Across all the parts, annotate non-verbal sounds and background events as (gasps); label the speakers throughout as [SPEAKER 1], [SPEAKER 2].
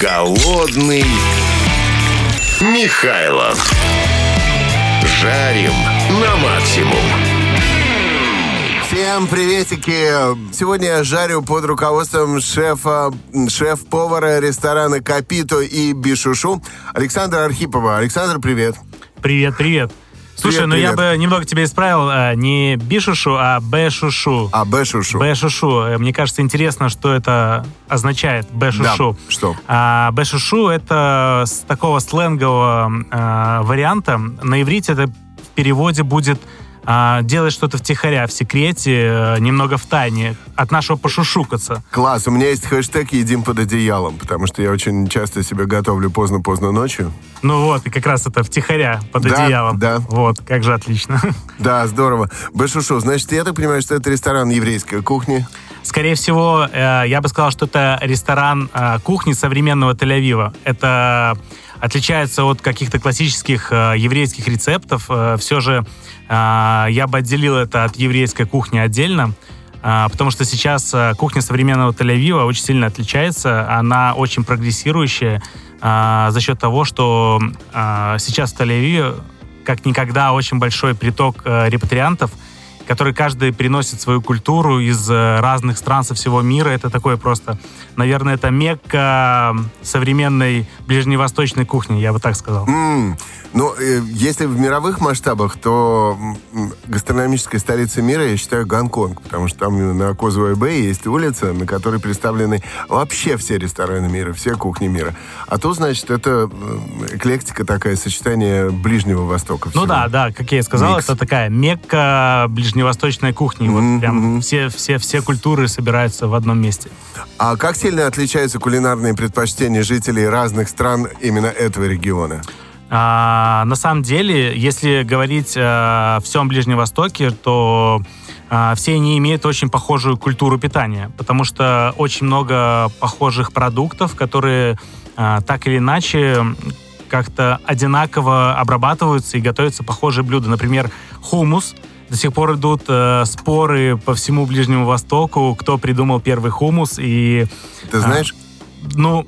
[SPEAKER 1] Голодный Михайлов. Жарим на максимум.
[SPEAKER 2] Всем приветики! Сегодня я жарю под руководством шефа, шеф-повара ресторана Капито и Бишушу Александра Архипова. Александр, привет!
[SPEAKER 3] Привет, привет! Слушай,
[SPEAKER 2] Привет,
[SPEAKER 3] ну я
[SPEAKER 2] привет.
[SPEAKER 3] бы немного тебя исправил. а, Не бишушу, а бэшушу.
[SPEAKER 2] А, Бешушу.
[SPEAKER 3] Бэшушу. Э, Мне кажется, интересно, что это означает бэшушу.
[SPEAKER 2] Да, что?
[SPEAKER 3] А, бэшушу — это с такого сленгового а, варианта. На иврите это в переводе будет а, делать что-то втихаря, в секрете, э, немного в тайне, от нашего пошушукаться.
[SPEAKER 2] Класс, у меня есть хэштег «Едим под одеялом», потому что я очень часто себе готовлю поздно-поздно ночью.
[SPEAKER 3] Ну вот, и как раз это втихаря под
[SPEAKER 2] Да,
[SPEAKER 3] одеялом.
[SPEAKER 2] да.
[SPEAKER 3] Вот, как же отлично. (laughs)
[SPEAKER 2] Да, здорово. Бешушу, значит, я так понимаю, что это ресторан еврейской кухни.
[SPEAKER 3] Скорее всего, э, я бы сказал, что это ресторан э, кухни современного Тель-Авива. Это отличается от каких-то классических э, еврейских рецептов. Все же я бы отделил это от еврейской кухни отдельно. Потому что сейчас кухня современного Тель-Авива очень сильно отличается. Она очень прогрессирующая за счет того, что сейчас в Тель-Авиве как никогда очень большой приток репатриантов, который каждый приносит свою культуру из э, разных стран со всего мира. Это такое просто, наверное, это мекка современной ближневосточной кухни, я бы так сказал.
[SPEAKER 2] М, Ну, э, если в мировых масштабах, то гастрономической столицей мира я считаю Гонконг, потому что там на Козовой Бэй есть улица, на которой представлены вообще все рестораны мира, все кухни мира. А то, значит, это эклектика такая, сочетание Ближнего Востока.
[SPEAKER 3] Ну
[SPEAKER 2] всего.
[SPEAKER 3] да, да, как я и сказал,
[SPEAKER 2] Микс.
[SPEAKER 3] это такая мекка ближневосточной кухни.
[SPEAKER 2] Мгм,
[SPEAKER 3] Вот прям все, все, все культуры собираются в одном месте.
[SPEAKER 2] А как сильно отличаются кулинарные предпочтения жителей разных стран именно этого региона?
[SPEAKER 3] А, на самом деле, если говорить э, о всем Ближнем Востоке, то а, все они имеют очень похожую культуру питания, потому что очень много похожих продуктов, которые а, так или иначе как-то одинаково обрабатываются и готовятся похожие блюда. Например, хумус. До сих пор идут э, споры по всему Ближнему Востоку, кто придумал первый хумус. И
[SPEAKER 2] Ты знаешь?
[SPEAKER 3] ну,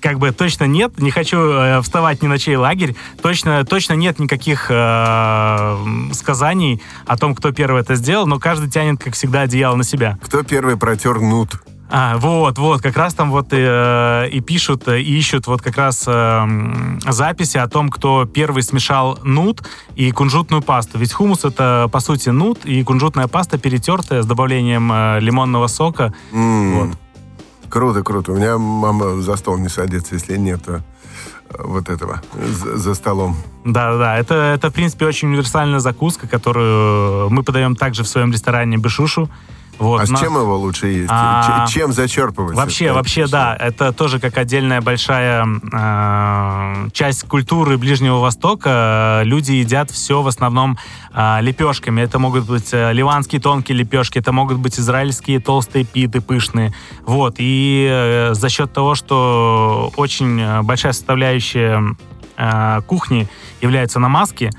[SPEAKER 3] как бы точно нет, не хочу э, вставать ни на чей лагерь, точно, точно нет никаких э, сказаний о том, кто первый это сделал, но каждый тянет, как всегда, одеяло на себя.
[SPEAKER 2] Кто первый протер нут?
[SPEAKER 3] А, вот, вот, как раз там вот э, и пишут, э, и ищут вот как раз э, записи о том, кто первый смешал нут и кунжутную пасту. Ведь хумус это, по сути, нут и кунжутная паста перетертая с добавлением э, лимонного сока.
[SPEAKER 2] М,
[SPEAKER 3] Вот.
[SPEAKER 2] Круто, круто. У меня мама за стол не садится, если нет э, вот этого за, за столом.
[SPEAKER 3] Да-да-да, это, это, в принципе, очень универсальная закуска, которую мы подаем также в своем ресторане Бешушу. Вот,
[SPEAKER 2] а с
[SPEAKER 3] на-
[SPEAKER 2] чем его лучше есть?
[SPEAKER 3] А,
[SPEAKER 2] чем зачерпывать?
[SPEAKER 3] Вообще,
[SPEAKER 2] это?
[SPEAKER 3] вообще, да, это тоже как отдельная большая э, часть культуры Ближнего Востока. Люди едят все в основном э, лепешками. Это могут быть э, ливанские тонкие лепешки, это могут быть израильские толстые питы пышные. Вот, и э, за счет того, что очень э, большая составляющая э, кухни являются намазки,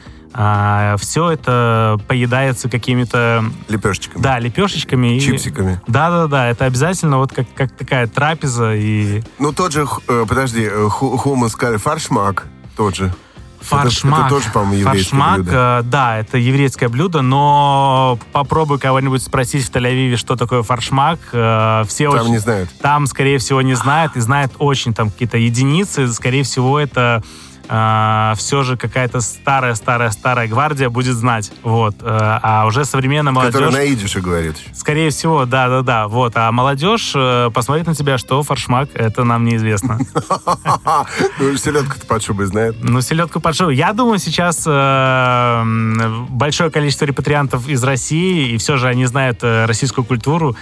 [SPEAKER 3] все это поедается какими-то,
[SPEAKER 2] Лепешечками.
[SPEAKER 3] да, лепешечками. и-
[SPEAKER 2] Чипсиками.
[SPEAKER 3] да-да-да, это обязательно вот как, как такая трапеза и
[SPEAKER 2] Ну, тот же, э, подожди, э, ху- хумус фаршмак, тот же.
[SPEAKER 3] фаршмак.
[SPEAKER 2] это тоже, по-моему, еврейское
[SPEAKER 3] фаршмак,
[SPEAKER 2] блюдо.
[SPEAKER 3] э, да, это еврейское блюдо, но попробуй кого-нибудь спросить в Тель-Авиве, что такое фаршмак. э, Все
[SPEAKER 2] Там
[SPEAKER 3] очень-
[SPEAKER 2] не знают.
[SPEAKER 3] Там, скорее всего, не знают, и знают очень там какие-то единицы. Скорее всего, это все же какая-то старая-старая-старая гвардия будет знать. Вот. э, А уже современная молодежь...
[SPEAKER 2] Который на идише говорит.
[SPEAKER 3] Скорее всего, да-да-да. Вот. А молодежь э, посмотрит на тебя, что фаршмак, это нам неизвестно. (laughs)
[SPEAKER 2] Ну, селедка-то под шубой знает.
[SPEAKER 3] Ну, селедку под шоу. Я думаю, сейчас э, большое количество репатриантов из России, и все же они знают э, российскую культуру.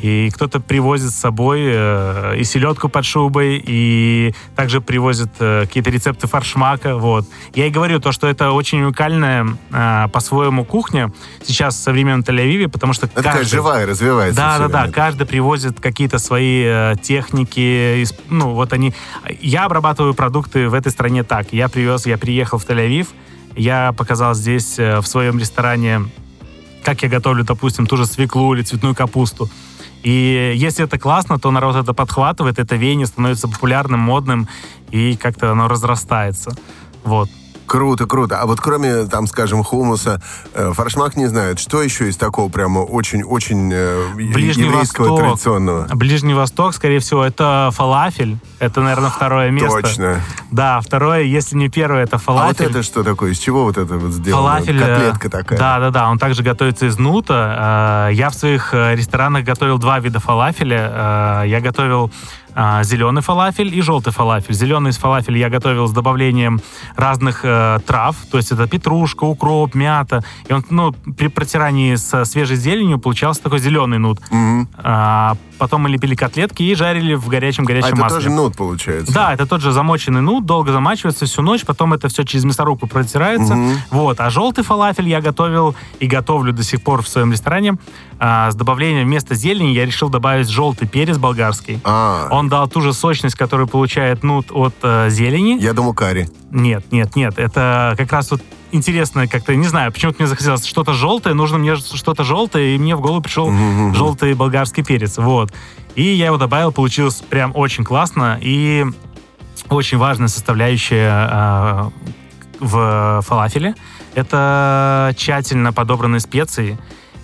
[SPEAKER 3] И кто-то привозит с собой э, и селедку под шубой, и также привозит э, какие-то рецепты фаршмака. Вот. Я и говорю то, что это очень уникальная э, по-своему кухня сейчас в современном Тель-Авиве, потому что
[SPEAKER 2] Это такая
[SPEAKER 3] каждый-
[SPEAKER 2] живая, развивается.
[SPEAKER 3] да, да, да. Каждый привозит какие-то свои техники. Ну, вот они. Я обрабатываю продукты в этой стране так. Я привез, я приехал в Тель-Авив, я показал здесь в своем ресторане, как я готовлю, допустим, ту же свеклу или цветную капусту. И если это классно, то народ это подхватывает, это веяние становится популярным, модным, и как-то оно разрастается. Вот.
[SPEAKER 2] Круто, круто. А вот кроме, там, скажем, хумуса, э, фаршмак не знает, что еще из такого прямо очень-очень э,
[SPEAKER 3] Ближний
[SPEAKER 2] еврейского
[SPEAKER 3] Восток.
[SPEAKER 2] традиционного?
[SPEAKER 3] Ближний Восток, скорее всего, это фалафель. Это, наверное, второе место.
[SPEAKER 2] Точно.
[SPEAKER 3] Да, второе, если не первое, это
[SPEAKER 2] А вот
[SPEAKER 3] фалафель.
[SPEAKER 2] это что такое? Из чего вот это вот сделано?
[SPEAKER 3] Фалафель. э,
[SPEAKER 2] Котлетка такая.
[SPEAKER 3] Да, да, да. Он также готовится из нута. Э, Я в своих э, ресторанах готовил два вида фалафеля. Я готовил э, зеленый фалафель и желтый фалафель. Зеленый из фалафеля я готовил с добавлением разных э, трав, то есть это петрушка, укроп, мята. И он, ну, при протирании со свежей зеленью получался такой зеленый нут.
[SPEAKER 2] Мгм.
[SPEAKER 3] А, потом мы лепили котлетки и жарили в
[SPEAKER 2] А
[SPEAKER 3] горячем-горячем
[SPEAKER 2] это
[SPEAKER 3] масле.
[SPEAKER 2] тоже нут получается?
[SPEAKER 3] Да, это тот же замоченный нут, долго замачивается всю ночь, потом это все через мясорубку протирается. Вот. А желтый фалафель я готовил и готовлю до сих пор в своем ресторане. А, с добавлением вместо зелени я решил добавить желтый перец болгарский.
[SPEAKER 2] А,
[SPEAKER 3] Он дал ту же сочность, которую получает нут от э, зелени.
[SPEAKER 2] я думал карри.
[SPEAKER 3] Нет, нет, нет. Это как раз вот интересно как-то, не знаю, почему-то мне захотелось что-то желтое, нужно мне что-то желтое, и мне в голову пришел желтый болгарский перец. Вот. И я его добавил, получилось прям очень классно. И очень важная составляющая э, в фалафеле — это тщательно подобранные специи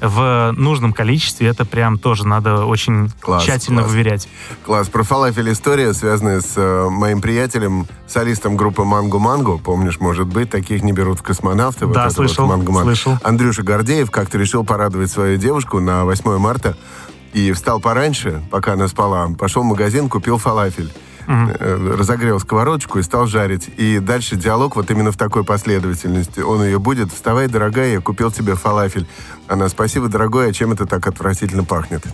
[SPEAKER 3] в нужном количестве. Это прям тоже надо очень
[SPEAKER 2] Класс,
[SPEAKER 3] тщательно
[SPEAKER 2] класс.
[SPEAKER 3] выверять.
[SPEAKER 2] Класс. Про фалафель история, связанная с э, моим приятелем, солистом группы Манго Манго. Помнишь, может быть, таких не берут в космонавты.
[SPEAKER 3] Да,
[SPEAKER 2] вот
[SPEAKER 3] слышал,
[SPEAKER 2] Манго.
[SPEAKER 3] слышал.
[SPEAKER 2] Андрюша Гордеев как-то решил порадовать свою девушку на 8 марта и встал пораньше, пока она спала. Пошел в магазин, купил фалафель. Э, Разогрел сковородочку и стал жарить. И дальше диалог вот именно в такой последовательности. Он ее будет. «Вставай, дорогая, я купил тебе фалафель». Она «Спасибо, дорогой, а чем это так отвратительно пахнет?»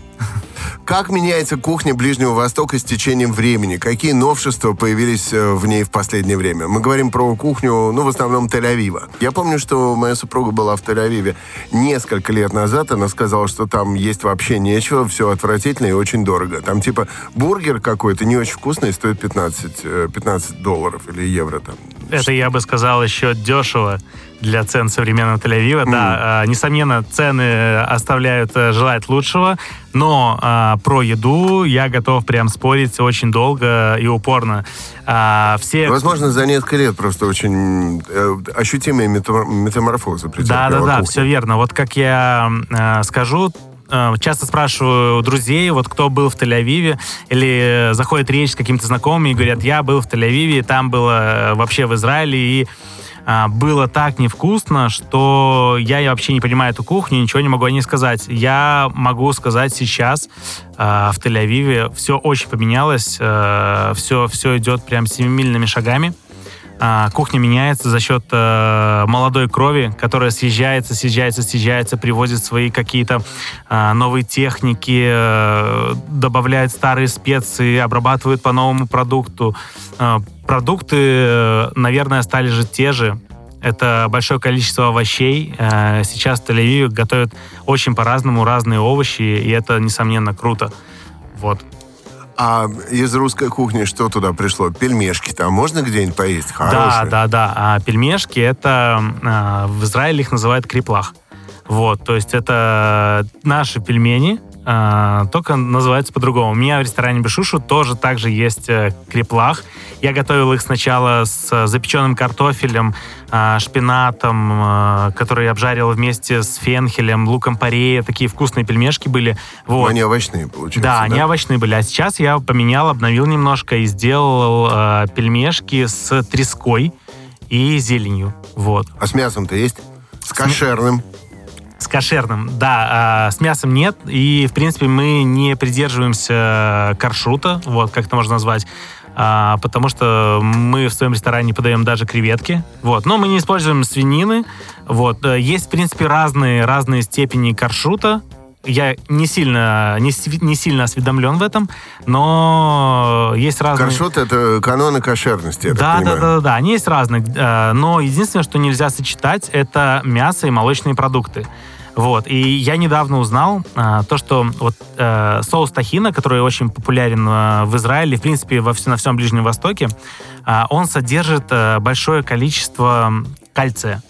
[SPEAKER 2] Как меняется кухня Ближнего Востока с течением времени? Какие новшества появились э, в ней в последнее время? Мы говорим про кухню, ну, в основном Тель-Авива. Я помню, что моя супруга была в Тель-Авиве несколько лет назад. Она сказала, что там есть вообще нечего, все отвратительно и очень дорого. Там типа бургер какой-то не очень вкусный, стоит 15, э, 15 долларов или евро там.
[SPEAKER 3] Это, я бы сказал, еще дешево для цен современного Тель-Авива. Да, э, несомненно, цены оставляют э, желать лучшего, но э, про еду я готов прям спорить очень долго и упорно. А, все...
[SPEAKER 2] Возможно, за несколько лет просто очень э, ощутимые метамор- метаморфозы
[SPEAKER 3] Да,
[SPEAKER 2] претерпела
[SPEAKER 3] да, да,
[SPEAKER 2] кухня.
[SPEAKER 3] все верно. Вот как я э, скажу, э, часто спрашиваю у друзей, вот кто был в Тель-Авиве, или э, заходит речь с какими-то знакомыми и говорят, я был в Тель-Авиве, там было э, вообще в Израиле, и а, было так невкусно, что я вообще не понимаю эту кухню, ничего не могу о ней сказать. Я могу сказать сейчас а, в Тель-Авиве все очень поменялось, все, все идет прям семимильными шагами. А, Кухня меняется за счет э, молодой крови, которая съезжается, съезжается, съезжается, привозит свои какие-то э, новые техники, э, добавляет старые специи, обрабатывает по новому продукту. Э, продукты, э, наверное, стали же те же. Это большое количество овощей. Э, Сейчас в Тель-Авиве готовят очень по-разному разные овощи, и это, несомненно, круто. Вот.
[SPEAKER 2] А из русской кухни что туда пришло? Пельмешки там можно где-нибудь поесть?
[SPEAKER 3] Да,
[SPEAKER 2] Хорошие?
[SPEAKER 3] да, да. А пельмешки это а, в Израиле их называют криплах. Вот, то есть это наши пельмени, а, только называются по-другому. У меня в ресторане Бешушу тоже также есть э, криплах. Я готовил их сначала с запеченным картофелем, а, шпинатом, а, который я обжарил вместе с фенхелем, луком порея. Такие вкусные пельмешки были.
[SPEAKER 2] Но
[SPEAKER 3] Вот.
[SPEAKER 2] они овощные, получается.
[SPEAKER 3] Да, они овощные были. А сейчас я поменял, обновил немножко и сделал э, пельмешки с треской и зеленью. Вот.
[SPEAKER 2] А с мясом-то есть? С кошерным.
[SPEAKER 3] С кошерным, да. а с мясом нет. И, в принципе, мы не придерживаемся каршрута, вот, как это можно назвать. а, потому что мы в своем ресторане подаем даже креветки. Вот. Но мы не используем свинины. Вот. Э, Есть, в принципе, разные, разные степени каршрута. Я не сильно, не, не сильно осведомлен в этом, но есть разные...
[SPEAKER 2] Каршот — это каноны кошерности, я
[SPEAKER 3] Да, да, да, да, да, они есть разные. э, Но единственное, что нельзя сочетать, это мясо и молочные продукты. Вот. И я недавно узнал а, то, что вот э, соус тахина, который очень популярен э, в Израиле, в принципе, во, на всем Ближнем Востоке, а, он содержит э, большое количество кальция.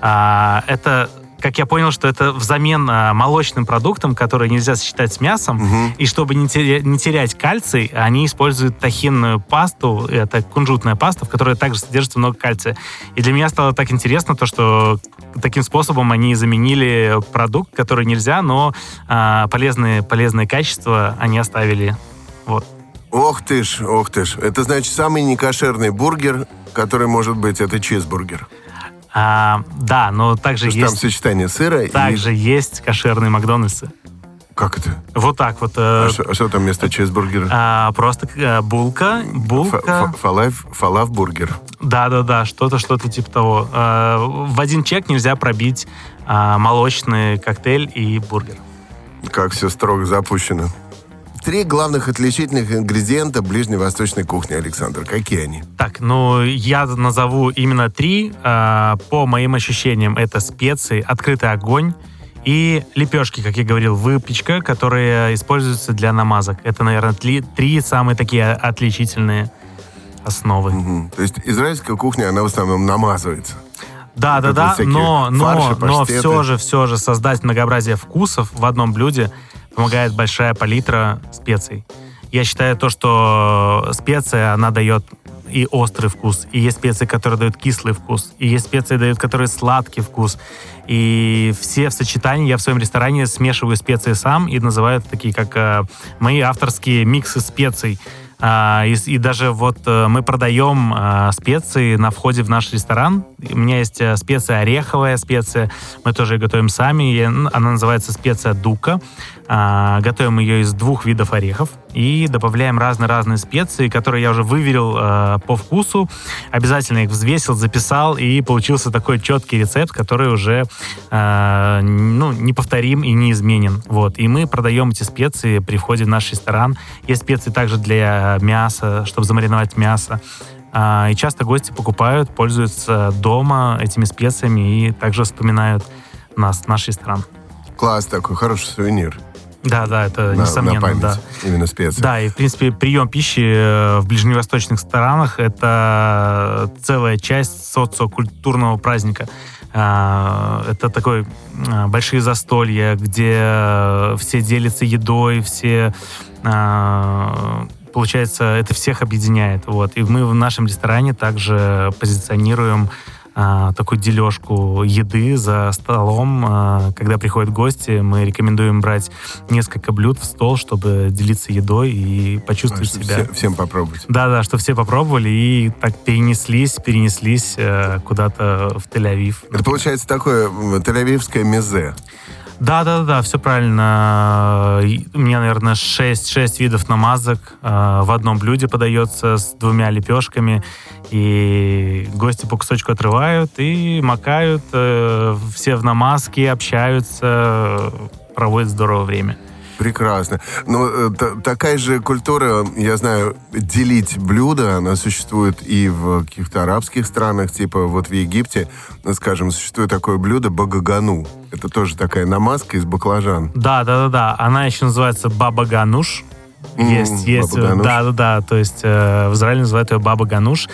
[SPEAKER 3] А, это как я понял, что это взамен а, молочным продуктам, которые нельзя сочетать с мясом,
[SPEAKER 2] Мгм.
[SPEAKER 3] и чтобы не, теря- не терять кальций, они используют тахинную пасту, это кунжутная паста, в которой также содержится много кальция. И для меня стало так интересно то, что таким способом они заменили продукт, который нельзя, но а, полезные, полезные качества они оставили. Вот.
[SPEAKER 2] Ох ты ж, ох ты ж. Это значит самый некошерный бургер, который может быть, это чизбургер.
[SPEAKER 3] А, да, но также
[SPEAKER 2] что там
[SPEAKER 3] есть,
[SPEAKER 2] сочетание сыра и...
[SPEAKER 3] также есть кошерные Макдональдсы.
[SPEAKER 2] Как это?
[SPEAKER 3] Вот так вот. э,
[SPEAKER 2] А что, а что там вместо чизбургера?
[SPEAKER 3] а, просто э, булка, булка.
[SPEAKER 2] фа- Фалаф, фалаф бургер.
[SPEAKER 3] Да-да-да, что-то, что-то типа того. Э, В один чек нельзя пробить а, молочный коктейль и бургер.
[SPEAKER 2] Как все строго запущено. Три главных отличительных ингредиента ближневосточной кухни, Александр. Какие они?
[SPEAKER 3] Так, ну, я назову именно три. А, По моим ощущениям, это специи, открытый огонь и лепешки, как я говорил, выпечка, которые используются для намазок. Это, наверное, три, три самые такие отличительные основы.
[SPEAKER 2] Мгм. То есть израильская кухня, она в основном намазывается.
[SPEAKER 3] Да, да, да, но, но,
[SPEAKER 2] фарши,
[SPEAKER 3] но все же, все же создать многообразие вкусов в одном блюде помогает большая палитра специй. Я считаю то, что специя, она дает и острый вкус, и есть специи, которые дают кислый вкус, и есть специи, дают, которые сладкий вкус. И все в сочетании, я в своем ресторане смешиваю специи сам и называю это такие, как э, мои авторские миксы специй. А, и, и даже вот э, мы продаем а, специи на входе в наш ресторан. У меня есть э, специя ореховая специя, мы тоже ее готовим сами. Она называется специя дука. А, готовим ее из двух видов орехов и добавляем разные-разные специи, которые я уже выверил э, по вкусу. Обязательно их взвесил, записал, и получился такой четкий рецепт, который уже э, ну, неповторим и неизменен. Вот. И мы продаем эти специи при входе в наш ресторан. Есть специи также для мяса, чтобы замариновать мясо. А, И часто гости покупают, пользуются дома этими специями и также вспоминают нас, наш ресторан.
[SPEAKER 2] Класс такой, хороший сувенир.
[SPEAKER 3] Да, да, это
[SPEAKER 2] на- на,
[SPEAKER 3] несомненно,
[SPEAKER 2] память.
[SPEAKER 3] да.
[SPEAKER 2] Именно специи.
[SPEAKER 3] Да, и в принципе прием пищи э, в ближневосточных странах это целая часть социокультурного праздника. А, Это такой а, большие застолья, где все делятся едой, все а, получается, это всех объединяет. Вот. И мы в нашем ресторане также позиционируем а, такую дележку еды за столом. А, когда приходят гости, мы рекомендуем брать несколько блюд в стол, чтобы делиться едой и почувствовать
[SPEAKER 2] Чтобы
[SPEAKER 3] себя.
[SPEAKER 2] все- всем попробовать.
[SPEAKER 3] Да-да, что все попробовали и так перенеслись, перенеслись э, куда-то в Тель-Авив.
[SPEAKER 2] Это получается такое тель-авивское мезе.
[SPEAKER 3] Да, да, да, все правильно. У меня, наверное, 6, 6 видов намазок э, в одном блюде подается с двумя лепешками. И гости по кусочку отрывают и макают. э, все в намазке, общаются, проводят здорово время.
[SPEAKER 2] Прекрасно. Но э, та- такая же культура, я знаю, делить блюда, она существует и в каких-то арабских странах, типа вот в Египте, скажем, существует такое блюдо багагану. Это тоже такая намазка из баклажан.
[SPEAKER 3] Да, да, да, да. Она еще называется баба гануш.
[SPEAKER 2] М,
[SPEAKER 3] Есть, есть.
[SPEAKER 2] баба гануш.
[SPEAKER 3] Да, да, да. То есть э, в Израиле называют ее баба гануш.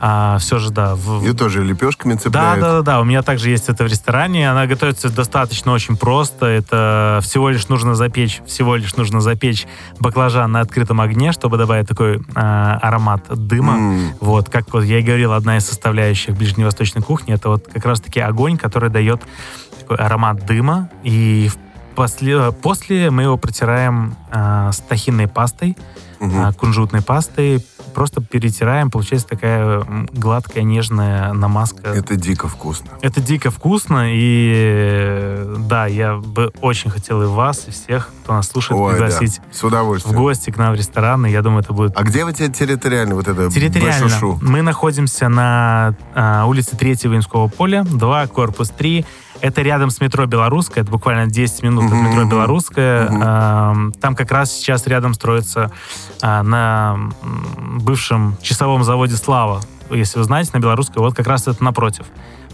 [SPEAKER 3] А, все же, да. в-
[SPEAKER 2] Ее тоже лепешками
[SPEAKER 3] Да,
[SPEAKER 2] цепляют.
[SPEAKER 3] да, да, да. У меня также есть это в ресторане. Она готовится достаточно очень просто. Это всего лишь нужно запечь, всего лишь нужно запечь баклажан на открытом огне, чтобы добавить такой а, аромат дыма.
[SPEAKER 2] М.
[SPEAKER 3] Вот, как вот я и говорил, одна из составляющих ближневосточной кухни это вот как раз-таки огонь, который дает такой аромат дыма. И после, после мы его протираем а, с тахинной пастой,
[SPEAKER 2] Мгм.
[SPEAKER 3] а, кунжутной пастой. Просто перетираем, получается такая гладкая, нежная намазка.
[SPEAKER 2] Это дико вкусно.
[SPEAKER 3] Это дико вкусно, и да, я бы очень хотел и вас, и всех, кто нас слушает,
[SPEAKER 2] Ой, да.
[SPEAKER 3] пригласить
[SPEAKER 2] С
[SPEAKER 3] в
[SPEAKER 2] удовольствием.
[SPEAKER 3] гости к нам в ресторан, и я думаю, это будет
[SPEAKER 2] А где вы те- территориально вот это
[SPEAKER 3] территориально.
[SPEAKER 2] башушу?
[SPEAKER 3] Мы находимся на а, улице 3 Воинского поля, 2, корпус 3. Это рядом с метро Белорусская, это буквально 10 минут от метро. Белорусская. А, Там как раз сейчас рядом строится а, на бывшем часовом заводе «Слава». Если вы знаете, на Белорусской, вот как раз это напротив.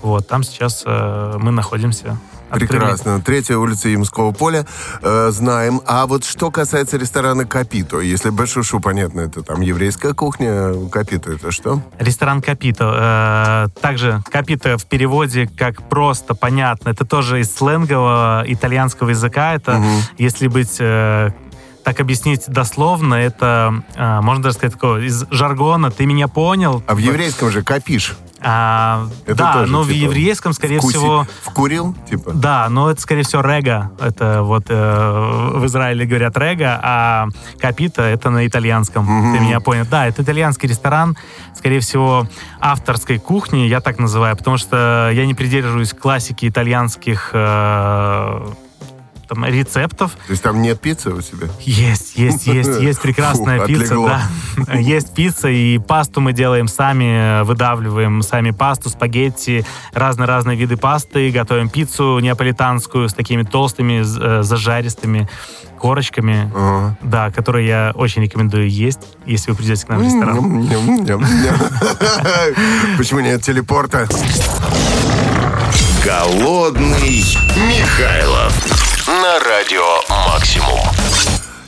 [SPEAKER 3] Вот, там сейчас э, мы находимся.
[SPEAKER 2] Прекрасно. Третья улица Ямского поля. Э, знаем. А вот что касается ресторана Капито, если Бешушу, понятно, это там еврейская кухня, Капито это что?
[SPEAKER 3] Ресторан Капито. Э, также Капито в переводе как просто, понятно. Это тоже из сленгового итальянского языка. Это, если быть э, так объяснить дословно, это, э, можно даже сказать, такого, из жаргона «ты меня понял».
[SPEAKER 2] А в еврейском же капиш.
[SPEAKER 3] А,
[SPEAKER 2] Это
[SPEAKER 3] да,
[SPEAKER 2] тоже,
[SPEAKER 3] но в
[SPEAKER 2] типа,
[SPEAKER 3] еврейском, скорее
[SPEAKER 2] Вкуси-
[SPEAKER 3] всего...
[SPEAKER 2] Вкурил, типа?
[SPEAKER 3] Да, но это, скорее всего, рега. Это вот э, в Израиле говорят рега, а капита это на итальянском. Ты меня понял. Да, это итальянский ресторан, скорее всего, авторской кухни, я так называю, потому что я не придерживаюсь классики итальянских э, там, рецептов.
[SPEAKER 2] То есть там нет пиццы у тебя?
[SPEAKER 3] Есть, есть, (laughs) есть, есть прекрасная
[SPEAKER 2] Фу,
[SPEAKER 3] пицца,
[SPEAKER 2] отлегло.
[SPEAKER 3] да. (laughs) Есть пицца, и пасту мы делаем сами, выдавливаем сами пасту, спагетти, разные-разные виды пасты, готовим пиццу неаполитанскую с такими толстыми, э, зажаристыми корочками,
[SPEAKER 2] Ага.
[SPEAKER 3] да, которые я очень рекомендую есть, если вы придете к нам в ресторан. (laughs)
[SPEAKER 2] Почему нет телепорта?
[SPEAKER 1] Голодный Михайлов радио Максимум.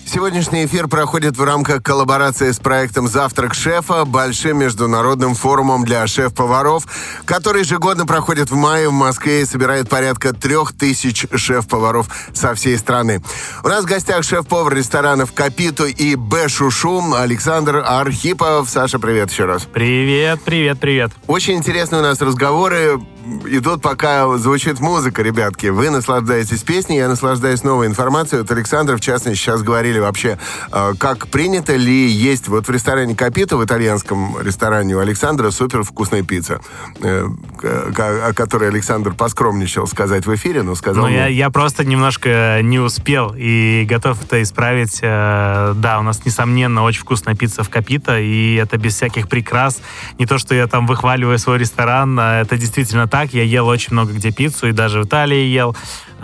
[SPEAKER 2] Сегодняшний эфир проходит в рамках коллаборации с проектом «Завтрак шефа», большим международным форумом для шеф-поваров, который ежегодно проходит в мае в Москве и собирает порядка трех тысяч шеф-поваров со всей страны. У нас в гостях шеф-повар ресторанов «Капиту» и «Б-Шушу» Александр Архипов. Саша, привет еще раз.
[SPEAKER 3] Привет, привет, привет.
[SPEAKER 2] Очень интересные у нас разговоры идут, пока звучит музыка, ребятки. Вы наслаждаетесь песней, я наслаждаюсь новой информацией. Вот Александр, в частности, сейчас говорили вообще, э, как принято ли есть вот в ресторане Капито, в итальянском ресторане у Александра супер вкусная пицца, э, о которой Александр поскромничал сказать в эфире, но сказал
[SPEAKER 3] Ну, я, я просто немножко не успел и готов это исправить. Э, Да, у нас, несомненно, очень вкусная пицца в Капита, и это без всяких прикрас. Не то, что я там выхваливаю свой ресторан, а это действительно так. Я ел очень много где пиццу, и даже в Италии ел.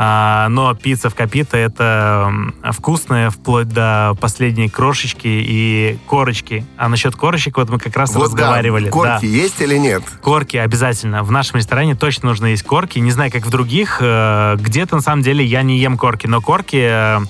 [SPEAKER 3] А, Но пицца в Капита это вкусная вплоть до последней крошечки и корочки. А насчет корочек вот мы как раз
[SPEAKER 2] Вот да,
[SPEAKER 3] разговаривали.
[SPEAKER 2] корки
[SPEAKER 3] Да.
[SPEAKER 2] есть или нет?
[SPEAKER 3] Корки обязательно. В нашем ресторане точно нужно есть корки. Не знаю, как в других. э, Где-то, на самом деле, я не ем корки. Но корки... э,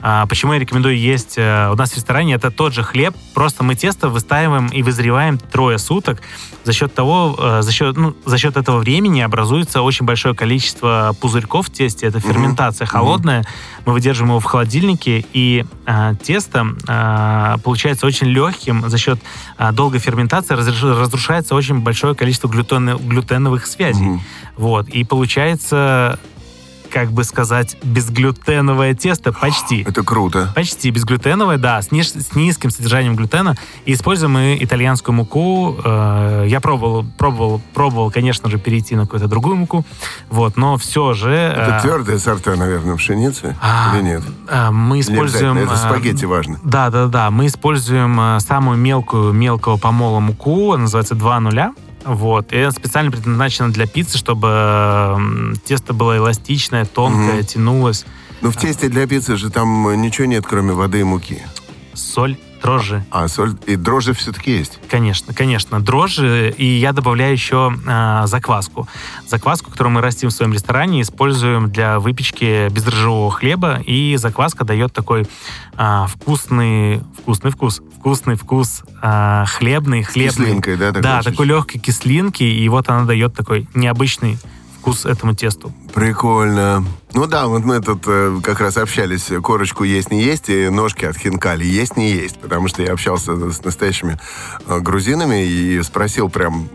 [SPEAKER 3] а, Почему я рекомендую есть э, у нас в ресторане? Это тот же хлеб, просто мы тесто выстаиваем и вызреваем трое суток. За счет того, за счет, ну, за счет этого времени образуется очень большое количество пузырьков в тесте. Это ферментация холодная. Мы выдерживаем его в холодильнике, и э, тесто э, получается очень легким. За счет э, долгой ферментации разруш- разрушается очень большое количество глютен- глютеновых связей. Вот. И получается, как бы сказать, безглютеновое тесто почти. (gasps)
[SPEAKER 2] Это круто.
[SPEAKER 3] Почти безглютеновое, да, с, ниж- с низким содержанием глютена. И используем мы итальянскую муку. Э, я пробовал, пробовал, пробовал, конечно же, перейти на какую-то другую муку. Вот, но все же...
[SPEAKER 2] Это
[SPEAKER 3] э,
[SPEAKER 2] твердые сорта, наверное, пшеницы
[SPEAKER 3] а,
[SPEAKER 2] или нет?
[SPEAKER 3] э, мы
[SPEAKER 2] Не
[SPEAKER 3] используем...
[SPEAKER 2] обязательно, это
[SPEAKER 3] э,
[SPEAKER 2] спагетти важно.
[SPEAKER 3] Да, да, да. Мы используем э, самую мелкую, мелкого помола муку, она называется 2 нуля. Вот. И она специально предназначена для пиццы, чтобы тесто было эластичное, тонкое,
[SPEAKER 2] Мгм.
[SPEAKER 3] тянулось.
[SPEAKER 2] Но в тесте для пиццы же там ничего нет, кроме воды и муки.
[SPEAKER 3] Соль, дрожжи.
[SPEAKER 2] А соль и дрожжи все-таки есть.
[SPEAKER 3] Конечно, конечно, дрожжи. И я добавляю еще э, закваску. Закваску, которую мы растим в своем ресторане, используем для выпечки бездрожжевого хлеба. И закваска дает такой э, вкусный, вкусный вкус, вкусный вкус э, хлебный, хлебный.
[SPEAKER 2] кислинкой, да, такой
[SPEAKER 3] Да,
[SPEAKER 2] чуть-чуть?
[SPEAKER 3] такой легкой кислинки. И вот она дает такой необычный вкус этому тесту.
[SPEAKER 2] Прикольно. Ну да, вот мы тут э, как раз общались, корочку есть не есть, и ножки от хинкали есть не есть, потому что я общался с настоящими э, грузинами и спросил прям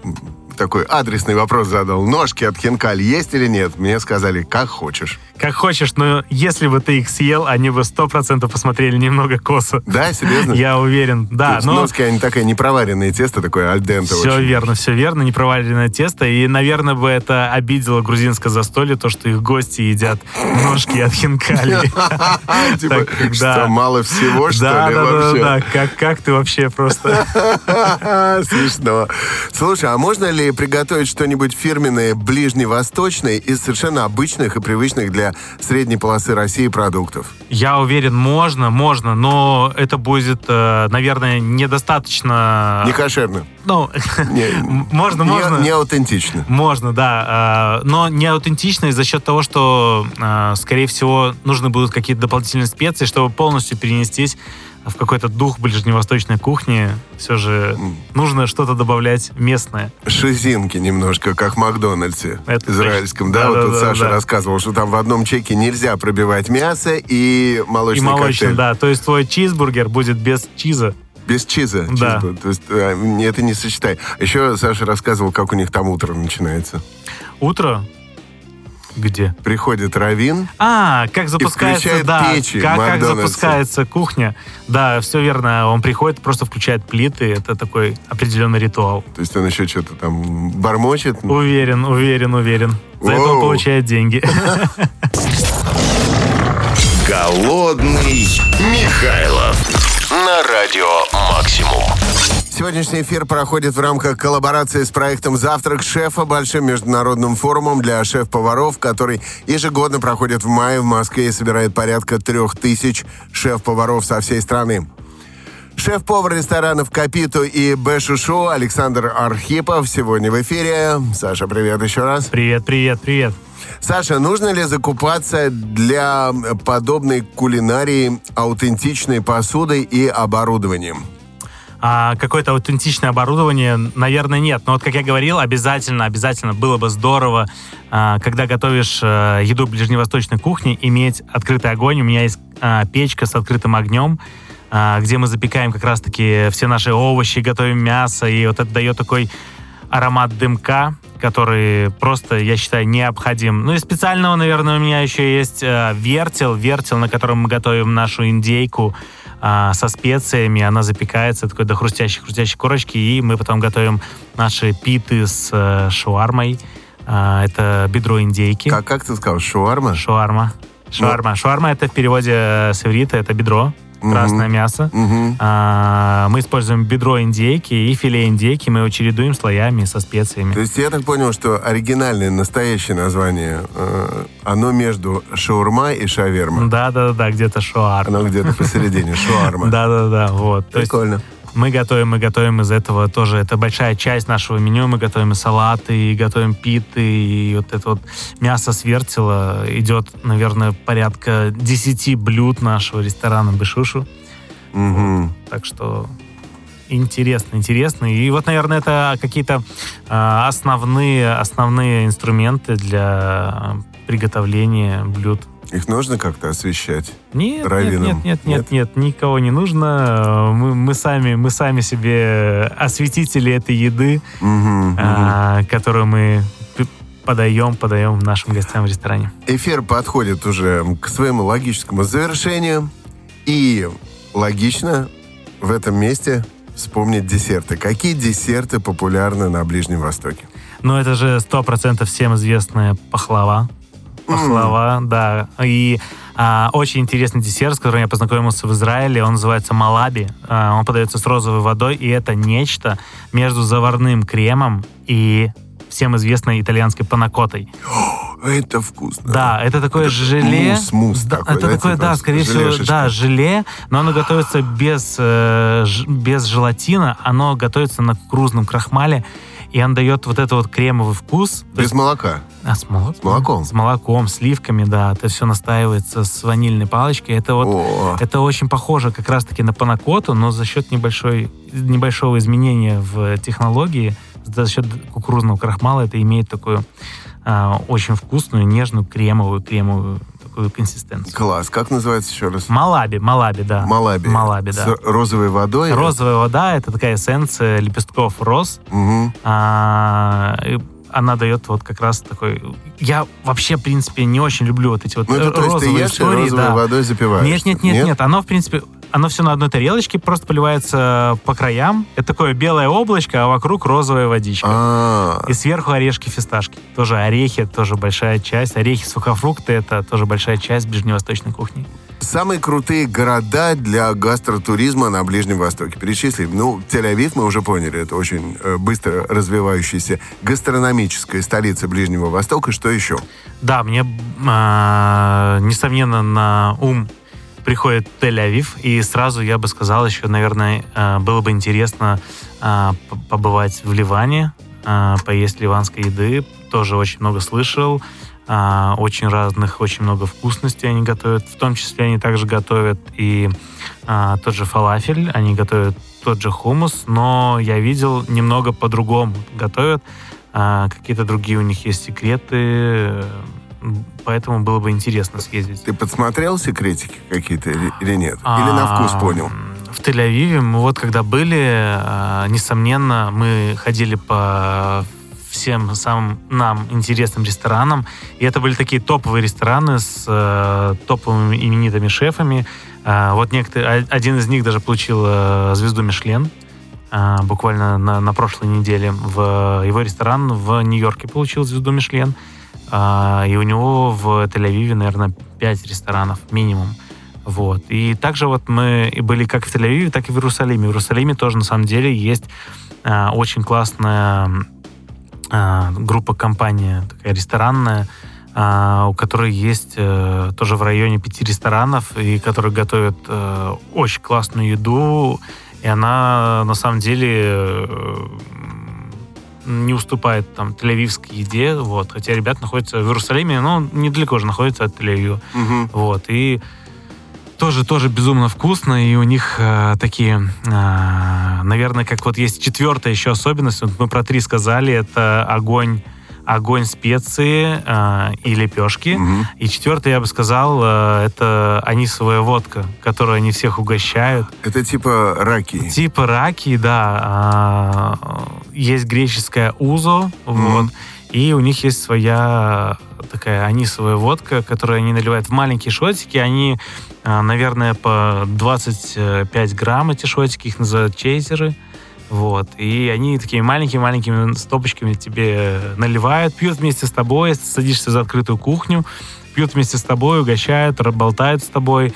[SPEAKER 2] такой адресный вопрос задал. Ножки от хинкали есть или нет? Мне сказали, как хочешь.
[SPEAKER 3] Как хочешь, но если бы ты их съел, они бы сто процентов посмотрели немного косо.
[SPEAKER 2] Да, серьезно?
[SPEAKER 3] Я уверен, да. Но
[SPEAKER 2] Ножки, они такое непроваренное тесто, такое альденте
[SPEAKER 3] все
[SPEAKER 2] очень.
[SPEAKER 3] верно, все верно, непроваренное тесто. И, наверное, бы это обидело грузинское застолье, то, что их гости едят ножки от хинкали. (laughs)
[SPEAKER 2] Типа,
[SPEAKER 3] да.
[SPEAKER 2] что, мало всего, что
[SPEAKER 3] Да,
[SPEAKER 2] ли,
[SPEAKER 3] да, да,
[SPEAKER 2] вообще?
[SPEAKER 3] да. Как, как ты вообще просто... (laughs)
[SPEAKER 2] Смешно. Слушай, а можно ли ли приготовить что-нибудь фирменное ближневосточное из совершенно обычных и привычных для средней полосы России продуктов?
[SPEAKER 3] Я уверен, можно, можно, но это будет, э, наверное, недостаточно...
[SPEAKER 2] Не кошерно.
[SPEAKER 3] Ну,
[SPEAKER 2] Не- (laughs)
[SPEAKER 3] можно, можно.
[SPEAKER 2] Не аутентично.
[SPEAKER 3] Можно, да. э, Но не аутентично из-за счет того, что, э, скорее всего, нужны будут какие-то дополнительные специи, чтобы полностью перенестись в какой-то дух ближневосточной кухни. Все же нужно что-то добавлять местное.
[SPEAKER 2] Шизинки немножко, как в Макдональдсе
[SPEAKER 3] Это
[SPEAKER 2] израильском.
[SPEAKER 3] точно.
[SPEAKER 2] Да, вот
[SPEAKER 3] Да,
[SPEAKER 2] тут
[SPEAKER 3] да,
[SPEAKER 2] Саша
[SPEAKER 3] да.
[SPEAKER 2] рассказывал, что там в одном чеке нельзя пробивать мясо и молочный,
[SPEAKER 3] И молочный,
[SPEAKER 2] коктейль.
[SPEAKER 3] да. То есть твой чизбургер будет без чиза.
[SPEAKER 2] Без чиза.
[SPEAKER 3] Да.
[SPEAKER 2] чизбургер. То есть э, это не сочетай. Еще Саша рассказывал, как у них там утро начинается.
[SPEAKER 3] Утро? Где?
[SPEAKER 2] Приходит Равин,
[SPEAKER 3] А, как запускается, да,
[SPEAKER 2] печи
[SPEAKER 3] как, как запускается кухня. Да, все верно. Он приходит, просто включает плиты. Это такой определенный ритуал.
[SPEAKER 2] то есть он еще что-то там бормочет.
[SPEAKER 3] Уверен, уверен, уверен. За это он
[SPEAKER 2] Воу.
[SPEAKER 3] получает деньги. (laughs)
[SPEAKER 1] Голодный Михайлов на радио Максимум.
[SPEAKER 2] Сегодняшний эфир проходит в рамках коллаборации с проектом «Завтрак шефа» большим международным форумом для шеф-поваров, который ежегодно проходит в мае в Москве и собирает порядка трех тысяч шеф-поваров со всей страны. Шеф-повар ресторанов «Капиту» и «Бэшушу» Александр Архипов сегодня в эфире. Саша, привет еще раз.
[SPEAKER 3] Привет, привет, привет.
[SPEAKER 2] Саша, нужно ли закупаться для подобной кулинарии аутентичной посудой и оборудованием?
[SPEAKER 3] А какое-то аутентичное оборудование, наверное, нет. Но вот, как я говорил, обязательно, обязательно было бы здорово, а, когда готовишь э, еду ближневосточной кухни, иметь открытый огонь. У меня есть а, печка с открытым огнем, а, где мы запекаем как раз-таки все наши овощи, готовим мясо, и вот это дает такой аромат дымка, который просто, я считаю, необходим. Ну и специального, наверное, у меня еще есть э, вертел, вертел, на котором мы готовим нашу индейку а, со специями, она запекается такой до хрустящей-хрустящей корочки, и мы потом готовим наши питы с э, шуармой. А, это бедро индейки.
[SPEAKER 2] Как, как ты сказал, шуарма?
[SPEAKER 3] Шуарма. Шуарма. Шуарма это в переводе э, с иврита, это бедро. Красное мясо. А, мы используем бедро индейки и филе индейки, мы его чередуем слоями со специями.
[SPEAKER 2] То есть я так понял, что оригинальное, настоящее название, э, оно между шаурма и шаверма.
[SPEAKER 3] Да, да, да, где-то шуарма.
[SPEAKER 2] Оно где-то посередине, шуарма. (laughs)
[SPEAKER 3] Да, да, да, вот. То есть
[SPEAKER 2] Прикольно.
[SPEAKER 3] Мы готовим, мы готовим из этого тоже, это большая часть нашего меню, мы готовим и салаты, и готовим питы, и вот это вот мясо с вертела идет, наверное, порядка 10 блюд нашего ресторана Бешушу.
[SPEAKER 2] Мгм.
[SPEAKER 3] Так что интересно, интересно. И вот, наверное, это какие-то а, основные, основные инструменты для приготовления блюд.
[SPEAKER 2] Их нужно как-то освещать?
[SPEAKER 3] Нет, нет,
[SPEAKER 2] Раввином?
[SPEAKER 3] нет, нет, нет, нет, никого не нужно. Мы, мы сами, мы сами себе осветители этой еды,
[SPEAKER 2] мгм.
[SPEAKER 3] а, которую мы подаем, подаем нашим гостям в ресторане.
[SPEAKER 2] Эфир подходит уже к своему логическому завершению. И логично в этом месте вспомнить десерты. Какие десерты популярны на Ближнем Востоке?
[SPEAKER 3] Но это же сто процентов всем известная пахлава. Пахлава, да. И а, очень интересный десерт, с которым я познакомился в Израиле. Он называется малаби. А, он подается с розовой водой, и это нечто между заварным кремом и всем известной итальянской панакотой.
[SPEAKER 2] Это вкусно.
[SPEAKER 3] Да, это такое
[SPEAKER 2] Это
[SPEAKER 3] желе.
[SPEAKER 2] мусс, мусс
[SPEAKER 3] Да,
[SPEAKER 2] такой,
[SPEAKER 3] это
[SPEAKER 2] да,
[SPEAKER 3] такое,
[SPEAKER 2] типа
[SPEAKER 3] да, скорее всего, да, желе, но оно готовится без, э, без желатина, оно готовится на кукурузном крахмале, и он дает вот этот вот кремовый вкус.
[SPEAKER 2] Без
[SPEAKER 3] есть-
[SPEAKER 2] молока.
[SPEAKER 3] а, с молоком?
[SPEAKER 2] С молоком.
[SPEAKER 3] С молоком, сливками, да. Это все настаивается с ванильной палочкой. Это вот
[SPEAKER 2] О,
[SPEAKER 3] это очень похоже как раз-таки на панакоту, но за счет небольшой, небольшого изменения в технологии, за счет кукурузного крахмала это имеет такую а, очень вкусную, нежную, кремовую, кремовую такую консистенцию.
[SPEAKER 2] класс. Как называется еще раз?
[SPEAKER 3] Малаби, малаби, да.
[SPEAKER 2] Малаби.
[SPEAKER 3] Малаби, да.
[SPEAKER 2] С розовой водой?
[SPEAKER 3] Розовая вода — это такая эссенция лепестков роз.
[SPEAKER 2] Мгм.
[SPEAKER 3] А, и она дает вот как раз такой... Я вообще, в принципе, не очень люблю вот эти вот
[SPEAKER 2] Ну, это
[SPEAKER 3] э,
[SPEAKER 2] то есть ты
[SPEAKER 3] розовые
[SPEAKER 2] ешь и
[SPEAKER 3] истории.
[SPEAKER 2] розовой
[SPEAKER 3] да.
[SPEAKER 2] водой запиваешь?
[SPEAKER 3] Нет, нет, нет, нет, Оно, в принципе, оно все на одной тарелочке, просто поливается по краям. Это такое белое облачко, а вокруг розовая водичка.
[SPEAKER 2] А,
[SPEAKER 3] И сверху орешки фисташки. Тоже орехи, тоже большая часть. Орехи, сухофрукты — это тоже большая часть ближневосточной кухни.
[SPEAKER 2] самые крутые города для гастротуризма на Ближнем Востоке. Перечисли. Ну, Тель-Авив мы уже поняли, это очень э, быстро развивающаяся гастрономическая столица Ближнего Востока. Что еще?
[SPEAKER 3] Да, мне, э, несомненно, на ум приходит Тель-Авив, и сразу я бы сказал еще, наверное, э, было бы интересно э, побывать в Ливане, э, поесть ливанской еды. Тоже очень много слышал. Очень разных, очень много вкусностей они готовят. В том числе они также готовят и тот же фалафель, они готовят тот же хумус, но я видел немного по-другому готовят. Какие-то другие у них есть секреты, поэтому было бы интересно съездить.
[SPEAKER 2] Ты подсмотрел секретики какие-то или, или нет? Или на вкус понял?
[SPEAKER 3] В Тель-Авиве мы вот когда были, несомненно, мы ходили по всем самым нам интересным ресторанам. И это были такие топовые рестораны с э, топовыми именитыми шефами. Э, вот некоторые, один из них даже получил э, звезду Мишлен э, буквально на, на прошлой неделе. В его ресторан в Нью-Йорке получил звезду Мишлен. Э, и у него в Тель-Авиве, наверное, пять ресторанов минимум. Вот. И также вот мы были как в Тель-Авиве, так и в Иерусалиме. В Иерусалиме тоже на самом деле есть э, очень классная а, группа компания такая ресторанная, а, у которой есть э, тоже в районе пяти ресторанов, и которые готовят э, очень классную еду, и она на самом деле э, не уступает там тель-авивской еде, вот, хотя ребят находятся в Иерусалиме, но недалеко же находится от Тель-Авива, угу. вот, и тоже, тоже безумно вкусно, и у них э, такие, э, наверное, как вот есть четвертая еще особенность, вот мы про три сказали, это огонь огонь специи э, и лепешки. Угу. И четвертое, я бы сказал, э, это анисовая водка, которую они всех угощают.
[SPEAKER 2] Это типа раки?
[SPEAKER 3] Типа раки, да. Э, есть греческая узо, угу. вот. И у них есть своя такая анисовая водка, которую они наливают в маленькие шотики. Они, а, наверное, по 25 грамм эти шотики, их называют чейзеры. Вот. И они такими маленькими-маленькими стопочками тебе наливают, пьют вместе с тобой, садишься за открытую кухню, пьют вместе с тобой, угощают, болтают с тобой.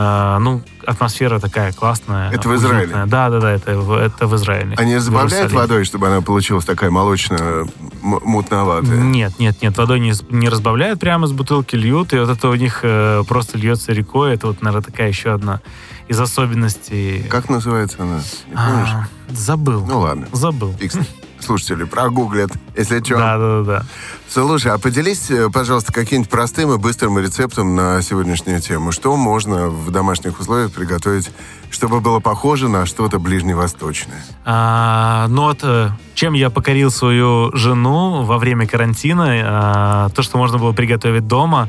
[SPEAKER 3] А, ну, атмосфера такая классная.
[SPEAKER 2] Это в Израиле?
[SPEAKER 3] Да, да, да, это, это в Израиле.
[SPEAKER 2] Они разбавляют водой, чтобы она получилась такая молочная, мутноватая?
[SPEAKER 3] Нет, нет, нет, водой не, не разбавляют, прямо из бутылки льют, и вот это у них э, просто льется рекой. Это вот, наверное, такая еще одна из особенностей.
[SPEAKER 2] Как называется она? Не помнишь? А,
[SPEAKER 3] забыл.
[SPEAKER 2] Ну ладно.
[SPEAKER 3] Забыл.
[SPEAKER 2] Фикс. Слушатели прогуглят, если что.
[SPEAKER 3] Да, да, да.
[SPEAKER 2] Слушай, а поделись, э, пожалуйста, каким-нибудь простым и быстрым рецептом на сегодняшнюю тему. Что можно в домашних условиях приготовить, чтобы было похоже на что-то ближневосточное?
[SPEAKER 3] А, ну вот, э, чем я покорил свою жену во время карантина, а, то, что можно было приготовить дома,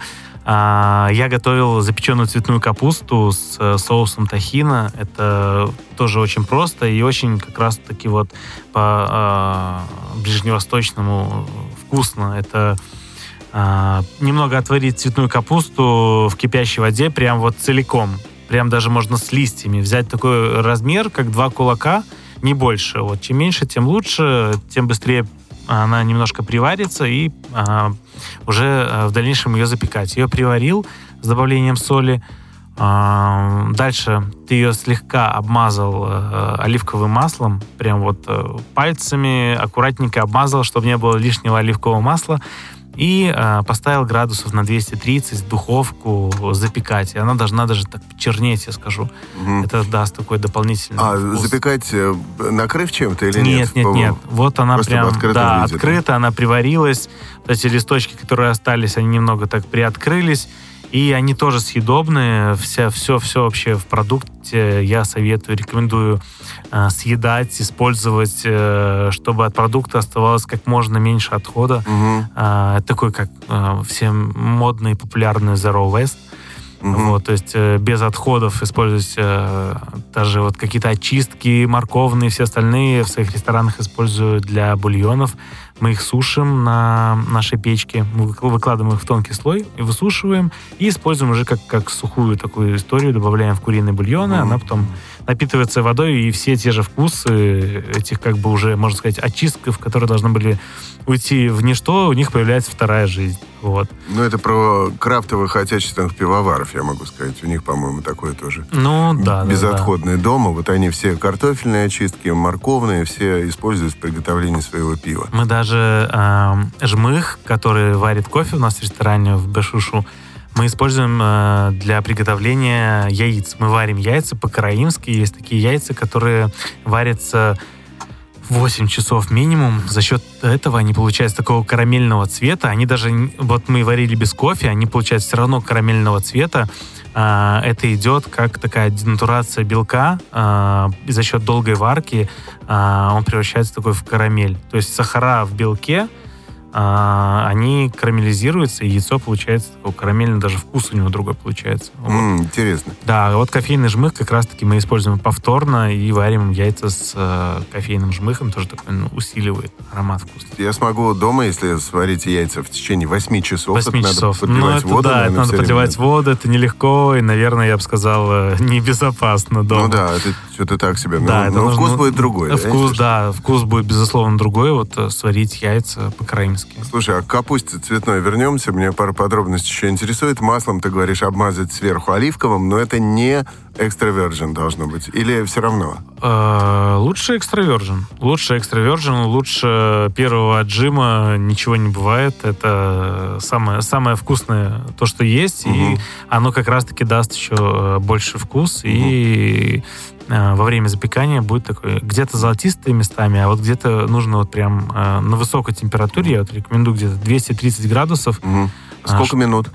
[SPEAKER 3] я готовил запеченную цветную капусту с э, соусом тахина. Это тоже очень просто и очень как раз-таки вот по э, ближневосточному вкусно. Это э, немного отварить цветную капусту в кипящей воде прям вот целиком. Прям даже можно с листьями. Взять такой размер, как два кулака, не больше. Вот чем меньше, тем лучше, тем быстрее она немножко приварится и а, уже а, в дальнейшем ее запекать. Ее приварил с добавлением соли. А, дальше ты ее слегка обмазал а, оливковым маслом, прям вот а, пальцами аккуратненько обмазал, чтобы не было лишнего оливкового масла и э, поставил градусов на 230 в духовку запекать. И она должна даже так чернеть, я скажу. Угу. Это даст такой дополнительный
[SPEAKER 2] А
[SPEAKER 3] вкус.
[SPEAKER 2] запекать, э, накрыв чем-то или
[SPEAKER 3] нет? Нет, нет, нет. Вот она
[SPEAKER 2] Просто
[SPEAKER 3] прям, да,
[SPEAKER 2] виде,
[SPEAKER 3] открыта, она приварилась. Вот эти листочки, которые остались, они немного так приоткрылись. И они тоже съедобные. Вся, все, все вообще в продукте я советую, рекомендую э, съедать, использовать, э, чтобы от продукта оставалось как можно меньше отхода. Угу. Э, такой, как э, все модный, популярный Zero Waste. Угу. Вот, то есть э, без отходов использовать э, даже вот какие-то очистки морковные, все остальные в своих ресторанах использую для бульонов. Мы их сушим на нашей печке, мы выкладываем их в тонкий слой и высушиваем, и используем уже как, как сухую такую историю, добавляем в куриные бульоны, mm-hmm. она потом напитывается водой, и все те же вкусы этих как бы уже, можно сказать, очистков, которые должны были уйти в ничто, у них появляется вторая жизнь. Вот.
[SPEAKER 2] Ну, это про крафтовых отечественных пивоваров, я могу сказать. У них, по-моему, такое тоже.
[SPEAKER 3] Ну, да, да,
[SPEAKER 2] Безотходные дома. Вот они все картофельные очистки, морковные, все используют в приготовлении своего пива.
[SPEAKER 3] Мы даже э, жмых, который варит кофе у нас в ресторане в Бешушу, мы используем э, для приготовления яиц. Мы варим яйца по-караимски. Есть такие яйца, которые варятся 8 часов минимум. За счет этого они получаются такого карамельного цвета. Они даже, вот мы варили без кофе, они получаются все равно карамельного цвета. А, это идет как такая денатурация белка. А, за счет долгой варки а, он превращается такой в карамель. То есть сахара в белке, а, они карамелизируются, и яйцо получается такой карамельный, даже вкус у него другой получается. Вот.
[SPEAKER 2] М, интересно.
[SPEAKER 3] Да, вот кофейный жмых как раз-таки мы используем повторно и варим яйца с э, кофейным жмыхом, тоже такой ну, усиливает аромат вкуса.
[SPEAKER 2] Я смогу дома, если сварить яйца в течение 8 часов.
[SPEAKER 3] 8
[SPEAKER 2] это
[SPEAKER 3] часов.
[SPEAKER 2] Надо
[SPEAKER 3] Ну,
[SPEAKER 2] подливать
[SPEAKER 3] это
[SPEAKER 2] воду,
[SPEAKER 3] да, это
[SPEAKER 2] наверное,
[SPEAKER 3] надо
[SPEAKER 2] все время.
[SPEAKER 3] подливать воду, это нелегко, и, наверное, я бы сказал, э, (laughs) небезопасно дома.
[SPEAKER 2] Ну да, это что-то так себе.
[SPEAKER 3] Да,
[SPEAKER 2] но
[SPEAKER 3] это
[SPEAKER 2] но
[SPEAKER 3] нужно-
[SPEAKER 2] вкус будет другой. да,
[SPEAKER 3] Вкус,
[SPEAKER 2] если
[SPEAKER 3] да, вкус будет, безусловно, другой. Вот э, сварить яйца по-караимски.
[SPEAKER 2] Что. Слушай, а к капусте цветной вернемся. Мне пару подробностей еще интересует. Маслом, ты говоришь, обмазать сверху оливковым, но это не экстравержен должно быть. Или все равно?
[SPEAKER 3] Э, Лучше экстравержен. Лучше экстравержен, лучше первого отжима ничего не бывает. Это самое, самое вкусное то, что есть. И оно как раз-таки даст еще больше вкус. И э, во время запекания будет такой где-то золотистые местами, а вот где-то нужно вот прям э, на высокой температуре, я вот рекомендую где-то 230 градусов. А,
[SPEAKER 2] Сколько
[SPEAKER 3] ш-
[SPEAKER 2] минут?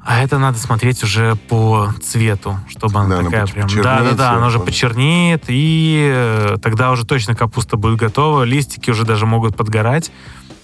[SPEAKER 3] А это надо смотреть уже по цвету, чтобы она
[SPEAKER 2] Да, она
[SPEAKER 3] такая
[SPEAKER 2] поч-
[SPEAKER 3] прям...
[SPEAKER 2] почернеет
[SPEAKER 3] Да-да-да, она уже почернеет, и э, тогда уже точно капуста будет готова, листики уже даже могут подгорать.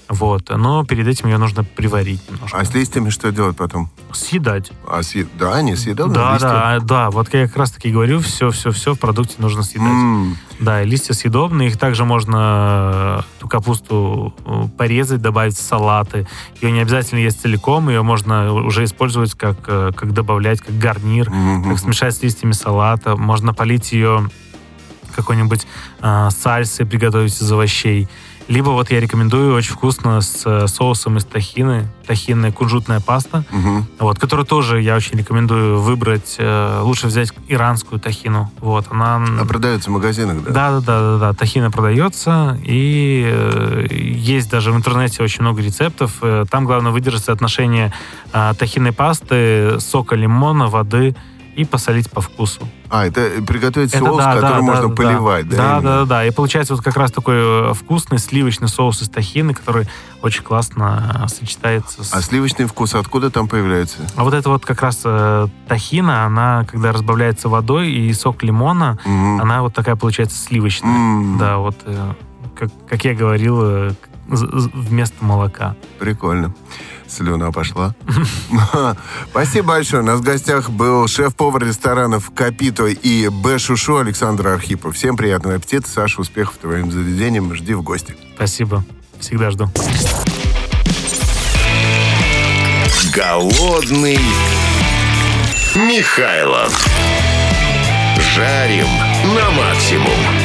[SPEAKER 3] Вот, но перед этим ее нужно приварить немножко.
[SPEAKER 2] А с листьями что делать потом?
[SPEAKER 3] Съедать.
[SPEAKER 2] А съ- Да, они съедобные
[SPEAKER 3] Да,
[SPEAKER 2] листья?
[SPEAKER 3] да, да, вот я как раз таки говорю, все-все-все в продукте нужно съедать.
[SPEAKER 2] М,
[SPEAKER 3] Да, и листья съедобные, их также можно эту капусту э, порезать, добавить в салаты. Ее не обязательно есть целиком, ее можно уже использовать как, э, как добавлять, как гарнир,
[SPEAKER 2] мгм.
[SPEAKER 3] как смешать с листьями салата. Можно полить ее какой-нибудь э, сальсой, приготовить из овощей. Либо вот я рекомендую очень вкусно с э, соусом из тахины, тахинная кунжутная паста,
[SPEAKER 2] Мгм.
[SPEAKER 3] вот, которую тоже я очень рекомендую выбрать. э, лучше взять иранскую тахину. Вот, она...
[SPEAKER 2] А продается в магазинах, да?
[SPEAKER 3] Да, да, да, да, да. Тахина продается, и э, есть даже в интернете очень много рецептов. Там главное выдержать соотношение э, тахинной пасты, сока лимона, воды и посолить по вкусу.
[SPEAKER 2] А, это приготовить
[SPEAKER 3] Это
[SPEAKER 2] соус,
[SPEAKER 3] да,
[SPEAKER 2] который
[SPEAKER 3] да,
[SPEAKER 2] можно
[SPEAKER 3] да,
[SPEAKER 2] поливать, да?
[SPEAKER 3] Да,
[SPEAKER 2] именно?
[SPEAKER 3] да, да. И получается вот как раз такой э, вкусный сливочный соус из тахины, который очень классно э, сочетается с...
[SPEAKER 2] А сливочный вкус откуда там появляется?
[SPEAKER 3] А вот это вот как раз э, тахина, она, когда разбавляется водой и сок лимона,
[SPEAKER 2] Мгм.
[SPEAKER 3] она вот такая получается сливочная.
[SPEAKER 2] М,
[SPEAKER 3] Да, вот, э, как, как я говорил, э, вместо молока.
[SPEAKER 2] Прикольно. Слюна пошла. (laughs) Спасибо большое. У нас в гостях был шеф-повар ресторанов Капито и Б. Шушу Александр Архипов. Всем приятного аппетита. Саша, успехов твоим заведениям. Жди в гости.
[SPEAKER 3] Спасибо. Всегда жду.
[SPEAKER 1] Голодный Михайлов. Жарим на максимум.